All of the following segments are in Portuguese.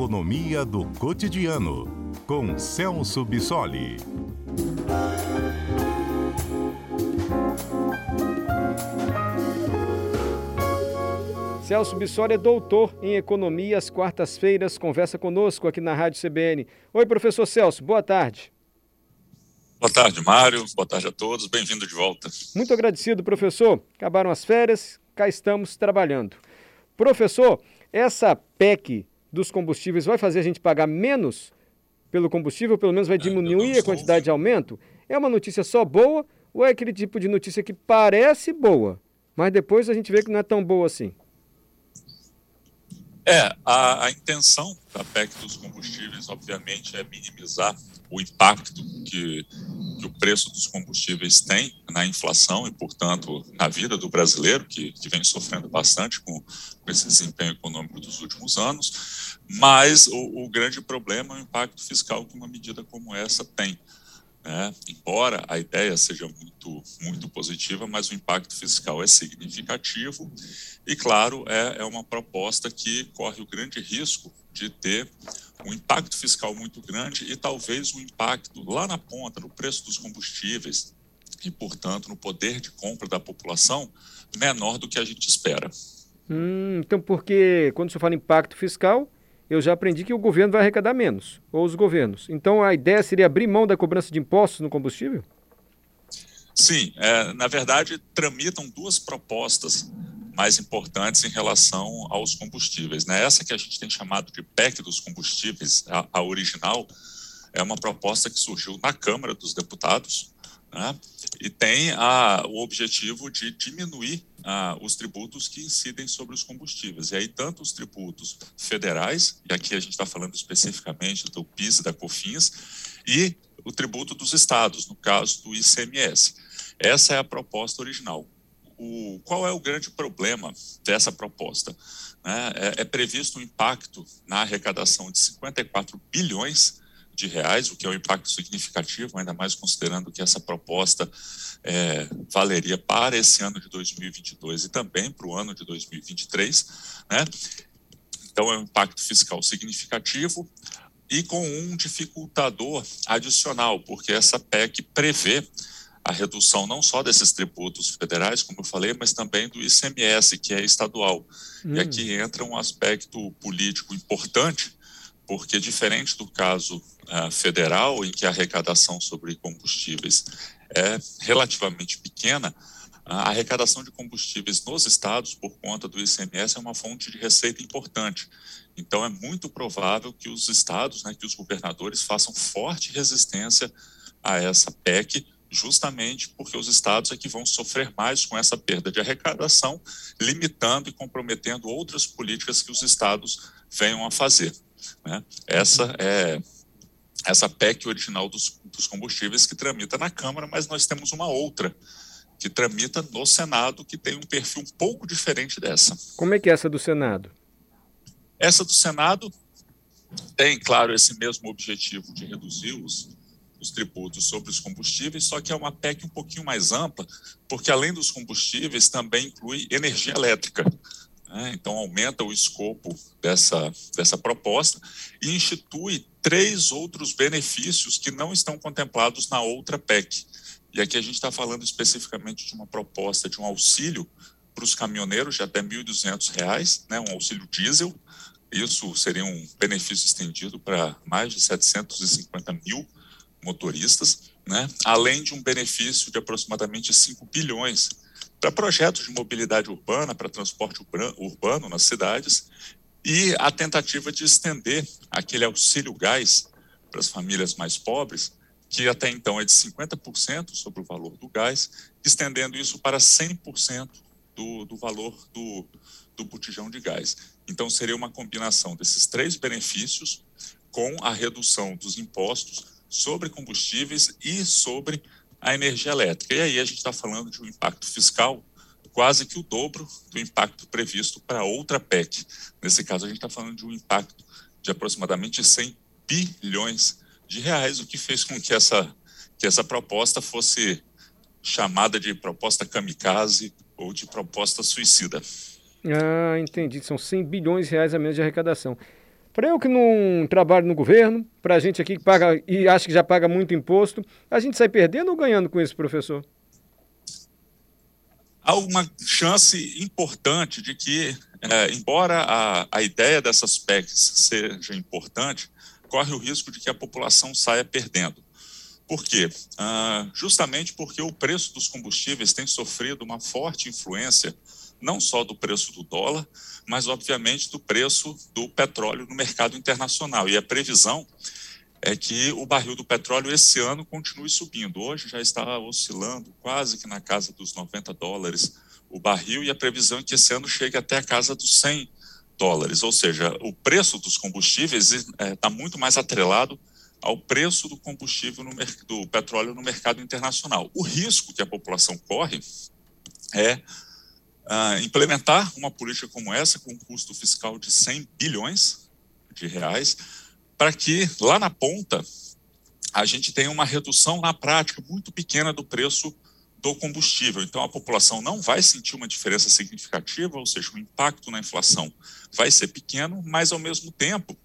Economia do Cotidiano, com Celso Bissoli. Celso Bissoli é doutor em economia às quartas-feiras, conversa conosco aqui na Rádio CBN. Oi, professor Celso, boa tarde. Boa tarde, Mário. Boa tarde a todos. Bem-vindo de volta. Muito agradecido, professor. Acabaram as férias, cá estamos trabalhando. Professor, essa PEC dos combustíveis vai fazer a gente pagar menos pelo combustível, pelo menos vai diminuir a quantidade de aumento? É uma notícia só boa ou é aquele tipo de notícia que parece boa, mas depois a gente vê que não é tão boa assim? É, a, a, intenção da PEC dos combustíveis, obviamente, é minimizar o impacto que, que, o preço dos combustíveis tem na inflação e, portanto, na vida do brasileiro, que, que vem sofrendo bastante com, com, esse desempenho econômico dos últimos anos. Mas o, o grande problema é o impacto fiscal que uma medida como essa tem. Né? Embora a ideia seja muito, muito positiva, mas o impacto fiscal é significativo e, claro, é, é uma proposta que corre o grande risco de ter um impacto fiscal muito grande e talvez um impacto lá na ponta, no preço dos combustíveis e, portanto, no poder de compra da população menor do que a gente espera. Hum, então, porque quando você fala impacto fiscal, eu já aprendi que o governo vai arrecadar menos, ou os governos. Então a ideia seria abrir mão da cobrança de impostos no combustível? Sim, é, na verdade, tramitam duas propostas mais importantes em relação aos combustíveis. Né? Essa que a gente tem chamado de PEC dos combustíveis, a, a original, é uma proposta que surgiu na Câmara dos Deputados né? e tem a, o objetivo de diminuir ah, os tributos que incidem sobre os combustíveis. E aí, tanto os tributos federais, e aqui a gente está falando especificamente do PIS e da COFINS, e o tributo dos estados, no caso do ICMS. Essa é a proposta original. O, qual é o grande problema dessa proposta? É, é, é previsto um impacto na arrecadação de 54 bilhões de reais, o que é um impacto significativo, ainda mais considerando que essa proposta é, valeria para esse ano de 2022 e também para o ano de 2023, né? Então é um impacto fiscal significativo e com um dificultador adicional, porque essa PEC prevê a redução não só desses tributos federais, como eu falei, mas também do ICMS, que é estadual. Hum. E aqui entra um aspecto político importante, porque diferente do caso uh, federal, em que a arrecadação sobre combustíveis é relativamente pequena, a arrecadação de combustíveis nos estados, por conta do ICMS, é uma fonte de receita importante. Então, é muito provável que os estados, né, que os governadores façam forte resistência a essa PEC, justamente porque os estados é que vão sofrer mais com essa perda de arrecadação, limitando e comprometendo outras políticas que os estados venham a fazer. Né? Essa é essa PEC original dos, dos combustíveis que tramita na Câmara, mas nós temos uma outra que tramita no Senado, que tem um perfil um pouco diferente dessa. Como é que é essa do Senado? Essa do Senado tem, claro, esse mesmo objetivo de reduzir os, os tributos sobre os combustíveis, só que é uma PEC um pouquinho mais ampla, porque além dos combustíveis também inclui energia elétrica. Né? Então, aumenta o escopo dessa, dessa proposta e institui três outros benefícios que não estão contemplados na outra PEC. E aqui a gente está falando especificamente de uma proposta de um auxílio para os caminhoneiros de até R$ 1.200, né, um auxílio diesel. Isso seria um benefício estendido para mais de 750 mil motoristas, né, além de um benefício de aproximadamente 5 bilhões para projetos de mobilidade urbana, para transporte urbano nas cidades, e a tentativa de estender aquele auxílio gás para as famílias mais pobres, que até então é de 50% sobre o valor do gás, estendendo isso para 100% do, do valor do, do botijão de gás. Então, seria uma combinação desses três benefícios com a redução dos impostos sobre combustíveis e sobre a energia elétrica. E aí a gente está falando de um impacto fiscal quase que o dobro do impacto previsto para outra PEC. Nesse caso, a gente está falando de um impacto de aproximadamente 100 bilhões de reais, o que fez com que essa, que essa proposta fosse chamada de proposta kamikaze ou de proposta suicida. Ah, entendi. São 100 bilhões de reais a menos de arrecadação. Para eu que não trabalho no governo, para a gente aqui que paga e acha que já paga muito imposto, a gente sai perdendo ou ganhando com isso, professor? Há uma chance importante de que, é, embora a, a ideia dessas PECs seja importante, corre o risco de que a população saia perdendo. Por quê? Ah, justamente porque o preço dos combustíveis tem sofrido uma forte influência não só do preço do dólar, mas obviamente do preço do petróleo no mercado internacional. E a previsão é que o barril do petróleo esse ano continue subindo. Hoje já está oscilando quase que na casa dos 90 dólares o barril e a previsão é que esse ano chegue até a casa dos 100 dólares. Ou seja, o preço dos combustíveis está é, tá muito mais atrelado ao preço do combustível no do petróleo no mercado internacional. O risco que a população corre é uh, implementar uma política como essa, com um custo fiscal de 100 bilhões de reais, para que lá na ponta a gente tenha uma redução na prática muito pequena do preço do combustível. Então, a população não vai sentir uma diferença significativa, ou seja, o impacto na inflação vai ser pequeno, mas, ao mesmo tempo,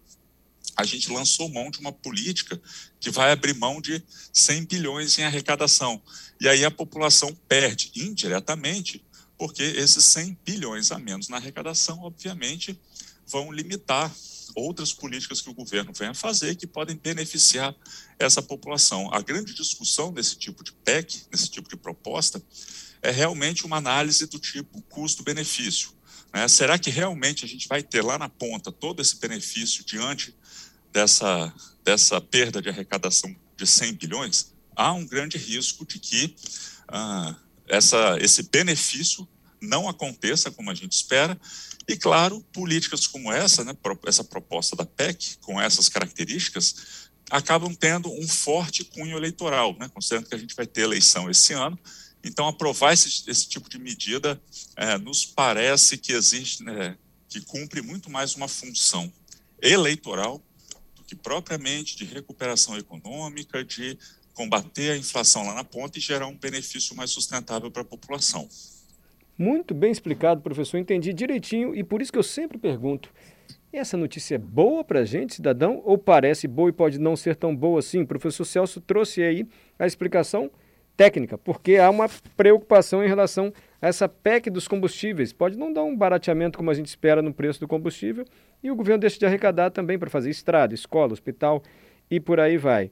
a gente lançou mão de uma política que vai abrir mão de 100 bilhões em arrecadação. E aí a população perde indiretamente porque esses 100 bilhões a menos na arrecadação, obviamente, vão limitar outras políticas que o governo vem a fazer que podem beneficiar essa população. A grande discussão nesse tipo de PEC, nesse tipo de proposta, é realmente uma análise do tipo custo-benefício. Né? Será que realmente a gente vai ter lá na ponta todo esse benefício diante dessa, dessa perda de arrecadação de 100 bilhões? Há um grande risco de que ah, essa, esse benefício não aconteça como a gente espera. E, claro, políticas como essa, né, essa proposta da PEC, com essas características, acabam tendo um forte cunho eleitoral, né, considerando que a gente vai ter eleição esse ano. Então, aprovar esse, esse tipo de medida é, nos parece que existe, né, que cumpre muito mais uma função eleitoral do que propriamente de recuperação econômica, de combater a inflação lá na ponta e gerar um benefício mais sustentável para a população. Muito bem explicado, professor. Entendi direitinho e por isso que eu sempre pergunto: essa notícia é boa para a gente, cidadão, ou parece boa e pode não ser tão boa assim? O professor Celso trouxe aí a explicação técnica, porque há uma preocupação em relação a essa PEC dos combustíveis. Pode não dar um barateamento como a gente espera no preço do combustível e o governo deixa de arrecadar também para fazer estrada, escola, hospital e por aí vai.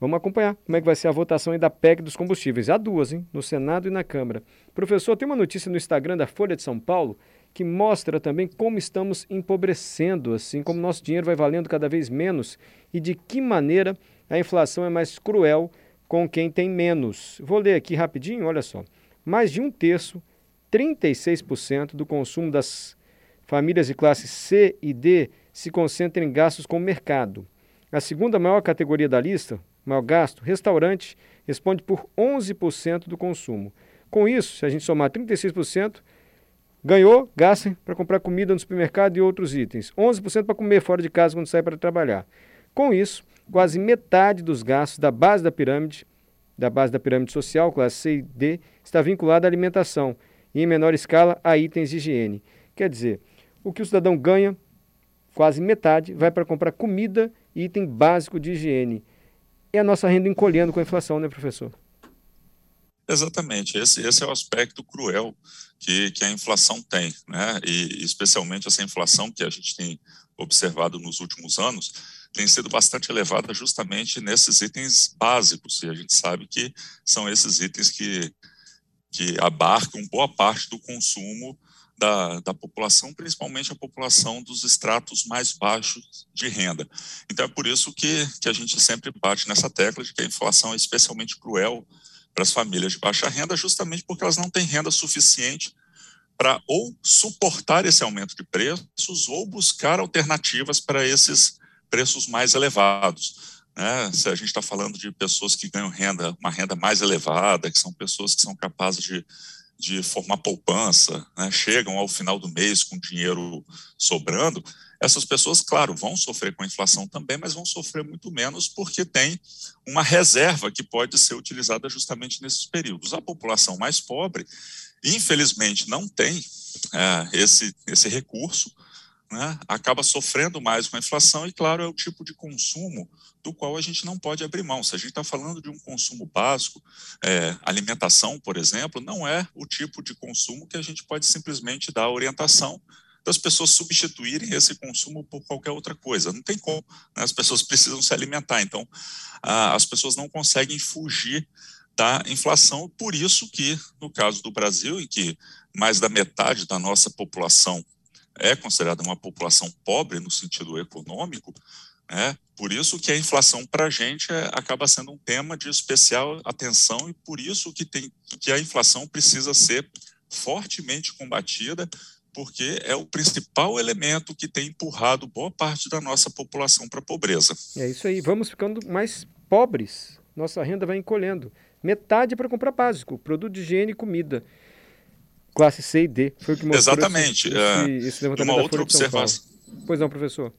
Vamos acompanhar como é que vai ser a votação da PEC dos combustíveis. Há duas, hein? No Senado e na Câmara. Professor, tem uma notícia no Instagram da Folha de São Paulo que mostra também como estamos empobrecendo, assim, como nosso dinheiro vai valendo cada vez menos e de que maneira a inflação é mais cruel com quem tem menos. Vou ler aqui rapidinho, olha só. Mais de um terço, 36% do consumo das famílias de classe C e D se concentra em gastos com o mercado. A segunda maior categoria da lista, maior gasto, restaurante responde por 11% do consumo. Com isso, se a gente somar 36%, ganhou, gasta para comprar comida no supermercado e outros itens. 11% para comer fora de casa quando sai para trabalhar. Com isso, quase metade dos gastos da base da pirâmide, da base da pirâmide social, classe C e D, está vinculada à alimentação e, em menor escala, a itens de higiene. Quer dizer, o que o cidadão ganha, quase metade, vai para comprar comida e item básico de higiene e a nossa renda encolhendo com a inflação, né, professor? Exatamente, esse, esse é o aspecto cruel que, que a inflação tem, né? E especialmente essa inflação que a gente tem observado nos últimos anos tem sido bastante elevada justamente nesses itens básicos, e a gente sabe que são esses itens que, que abarcam boa parte do consumo da, da população, principalmente a população dos estratos mais baixos de renda. Então é por isso que, que a gente sempre bate nessa tecla de que a inflação é especialmente cruel para as famílias de baixa renda, justamente porque elas não têm renda suficiente para ou suportar esse aumento de preços ou buscar alternativas para esses preços mais elevados. Né? Se a gente está falando de pessoas que ganham renda, uma renda mais elevada, que são pessoas que são capazes de de formar poupança, né, chegam ao final do mês com dinheiro sobrando, essas pessoas, claro, vão sofrer com a inflação também, mas vão sofrer muito menos porque tem uma reserva que pode ser utilizada justamente nesses períodos. A população mais pobre, infelizmente, não tem é, esse, esse recurso, né, acaba sofrendo mais com a inflação e, claro, é o tipo de consumo do qual a gente não pode abrir mão. Se a gente está falando de um consumo básico, é, alimentação, por exemplo, não é o tipo de consumo que a gente pode simplesmente dar orientação das pessoas substituírem esse consumo por qualquer outra coisa. Não tem como. Né? As pessoas precisam se alimentar. Então, as pessoas não conseguem fugir da inflação. Por isso que, no caso do Brasil, em que mais da metade da nossa população é considerada uma população pobre no sentido econômico, é por isso que a inflação para a gente é, acaba sendo um tema de especial atenção e por isso que, tem, que a inflação precisa ser fortemente combatida, porque é o principal elemento que tem empurrado boa parte da nossa população para a pobreza. É isso aí, vamos ficando mais pobres, nossa renda vai encolhendo. Metade para comprar básico, produto de higiene e comida classe C e D. Foi o que mostrou Exatamente. Esse, é, esse levantamento uma outra observação. Pois não, professor.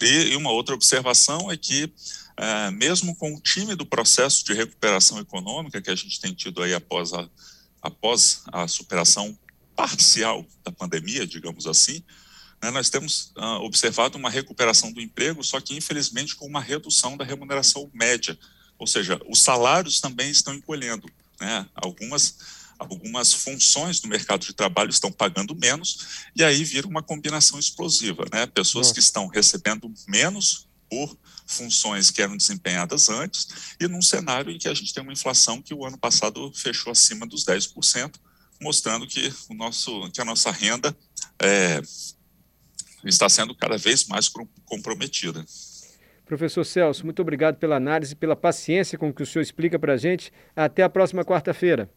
E uma outra observação é que, é, mesmo com o time do processo de recuperação econômica que a gente tem tido aí após a, após a superação parcial da pandemia, digamos assim, né, nós temos uh, observado uma recuperação do emprego, só que infelizmente com uma redução da remuneração média, ou seja, os salários também estão encolhendo. Né? Algumas algumas funções do mercado de trabalho estão pagando menos, e aí vira uma combinação explosiva, né? Pessoas Nossa. que estão recebendo menos por funções que eram desempenhadas antes, e num cenário em que a gente tem uma inflação que o ano passado fechou acima dos 10%, mostrando que, o nosso, que a nossa renda é, está sendo cada vez mais comprometida. Professor Celso, muito obrigado pela análise, pela paciência com que o senhor explica para a gente. Até a próxima quarta-feira.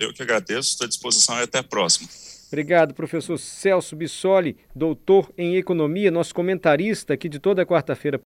Eu que agradeço, estou à disposição e até a próxima. Obrigado, professor Celso Bissoli, doutor em economia, nosso comentarista aqui de toda quarta-feira.